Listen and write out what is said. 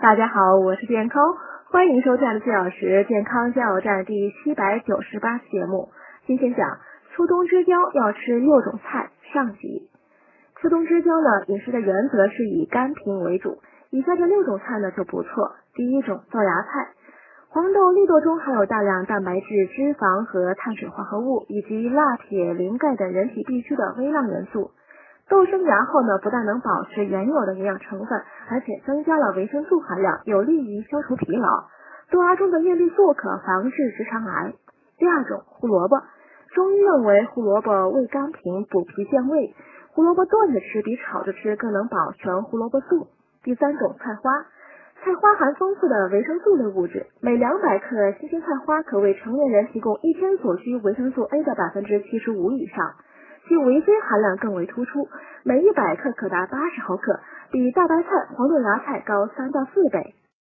大家好，我是健康，欢迎收看的四小时健康加油站第七百九十八期节目。今天讲秋冬之交要吃六种菜上集。秋冬之交呢，饮食的原则是以甘平为主，以下这六种菜呢就不错。第一种豆芽菜，黄豆、绿豆中含有大量蛋白质、脂肪和碳水化合物，以及钠、铁、磷、钙等人体必需的微量元素。豆生芽后呢，不但能保持原有的营养成分，而且增加了维生素含量，有利于消除疲劳。豆芽中的叶绿素可防治直肠癌。第二种胡萝卜，中医认为胡萝卜味甘平，补脾健胃。胡萝卜炖着吃比炒着吃更能保全胡萝卜素。第三种菜花，菜花含丰富的维生素类物质，每两百克新鲜菜花可为成年人提供一天所需维生素 A 的百分之七十五以上。其维 C 含量更为突出，每一百克可达八十毫克，比大白菜、黄豆芽菜高三到四倍。